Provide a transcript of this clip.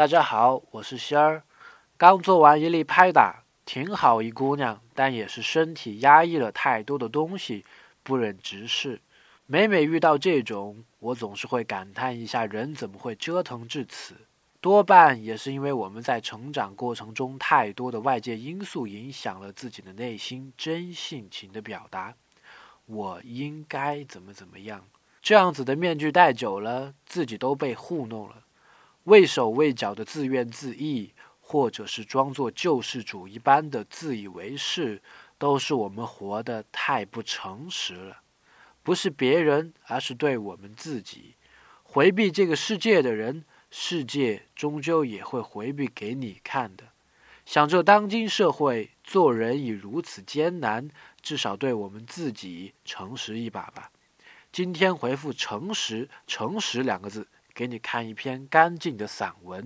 大家好，我是仙儿，刚做完一粒拍打，挺好一姑娘，但也是身体压抑了太多的东西，不忍直视。每每遇到这种，我总是会感叹一下，人怎么会折腾至此？多半也是因为我们在成长过程中，太多的外界因素影响了自己的内心真性情的表达。我应该怎么怎么样？这样子的面具戴久了，自己都被糊弄了。畏手畏脚的自怨自艾，或者是装作救世主一般的自以为是，都是我们活得太不诚实了。不是别人，而是对我们自己。回避这个世界的人。世界终究也会回避给你看的。想着当今社会做人已如此艰难，至少对我们自己诚实一把吧。今天回复“诚实”“诚实”两个字，给你看一篇干净的散文。